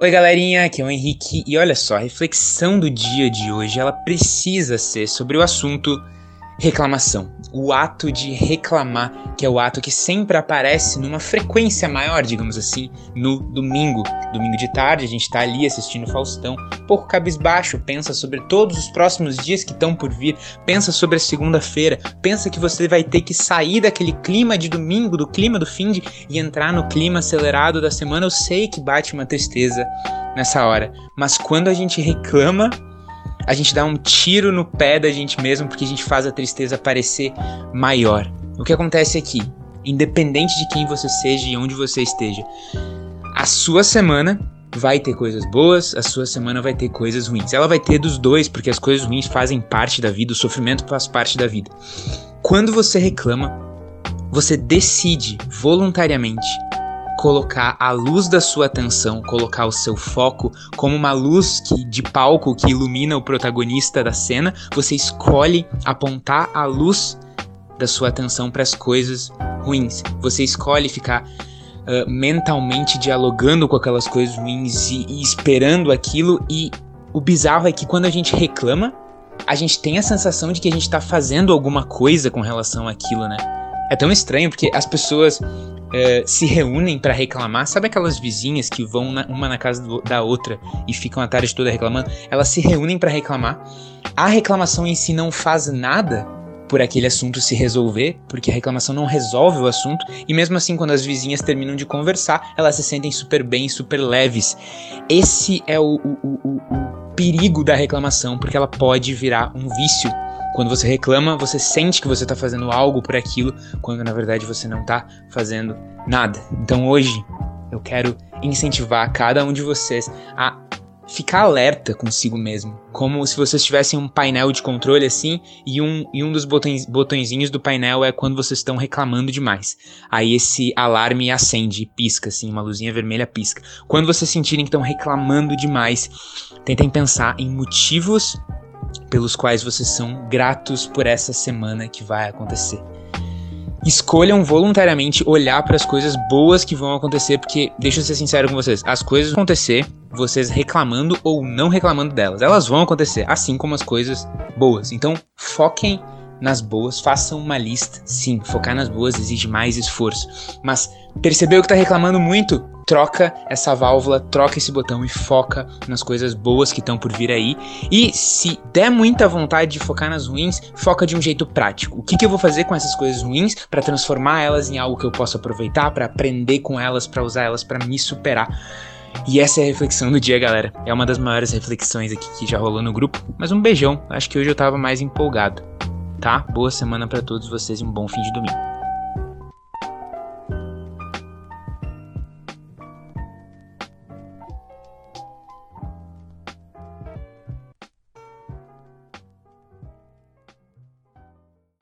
Oi galerinha, aqui é o Henrique e olha só, a reflexão do dia de hoje ela precisa ser sobre o assunto reclamação. O ato de reclamar, que é o ato que sempre aparece numa frequência maior, digamos assim, no domingo. Domingo de tarde, a gente tá ali assistindo Faustão, pouco cabisbaixo, pensa sobre todos os próximos dias que estão por vir, pensa sobre a segunda-feira, pensa que você vai ter que sair daquele clima de domingo, do clima do fim de e entrar no clima acelerado da semana. Eu sei que bate uma tristeza nessa hora, mas quando a gente reclama, a gente dá um tiro no pé da gente mesmo porque a gente faz a tristeza parecer maior. O que acontece aqui, independente de quem você seja e onde você esteja, a sua semana vai ter coisas boas, a sua semana vai ter coisas ruins. Ela vai ter dos dois, porque as coisas ruins fazem parte da vida, o sofrimento faz parte da vida. Quando você reclama, você decide voluntariamente colocar a luz da sua atenção, colocar o seu foco como uma luz que, de palco que ilumina o protagonista da cena, você escolhe apontar a luz da sua atenção para as coisas ruins. Você escolhe ficar uh, mentalmente dialogando com aquelas coisas ruins e, e esperando aquilo. E o bizarro é que quando a gente reclama, a gente tem a sensação de que a gente está fazendo alguma coisa com relação àquilo, né? É tão estranho porque as pessoas uh, se reúnem para reclamar. Sabe aquelas vizinhas que vão na, uma na casa do, da outra e ficam a tarde toda reclamando? Elas se reúnem para reclamar. A reclamação em si não faz nada por aquele assunto se resolver, porque a reclamação não resolve o assunto, e mesmo assim, quando as vizinhas terminam de conversar, elas se sentem super bem, super leves. Esse é o, o, o, o perigo da reclamação, porque ela pode virar um vício quando você reclama, você sente que você está fazendo algo por aquilo, quando na verdade você não está fazendo nada. Então hoje eu quero incentivar cada um de vocês a ficar alerta consigo mesmo, como se vocês tivessem um painel de controle assim, e um, e um dos botões, botõezinhos do painel é quando vocês estão reclamando demais. Aí esse alarme acende, pisca assim, uma luzinha vermelha pisca. Quando vocês sentirem que estão reclamando demais, tentem pensar em motivos pelos quais vocês são gratos por essa semana que vai acontecer. Escolham voluntariamente olhar para as coisas boas que vão acontecer, porque, deixa eu ser sincero com vocês, as coisas vão acontecer, vocês reclamando ou não reclamando delas. Elas vão acontecer, assim como as coisas boas. Então, foquem nas boas, façam uma lista. Sim, focar nas boas exige mais esforço. Mas percebeu que tá reclamando muito? Troca essa válvula, troca esse botão e foca nas coisas boas que estão por vir aí. E se der muita vontade de focar nas ruins, foca de um jeito prático. O que, que eu vou fazer com essas coisas ruins para transformar elas em algo que eu possa aproveitar, para aprender com elas, para usar elas para me superar? E essa é a reflexão do dia, galera. É uma das maiores reflexões aqui que já rolou no grupo. Mas um beijão. Acho que hoje eu tava mais empolgado tá? Boa semana para todos vocês e um bom fim de domingo.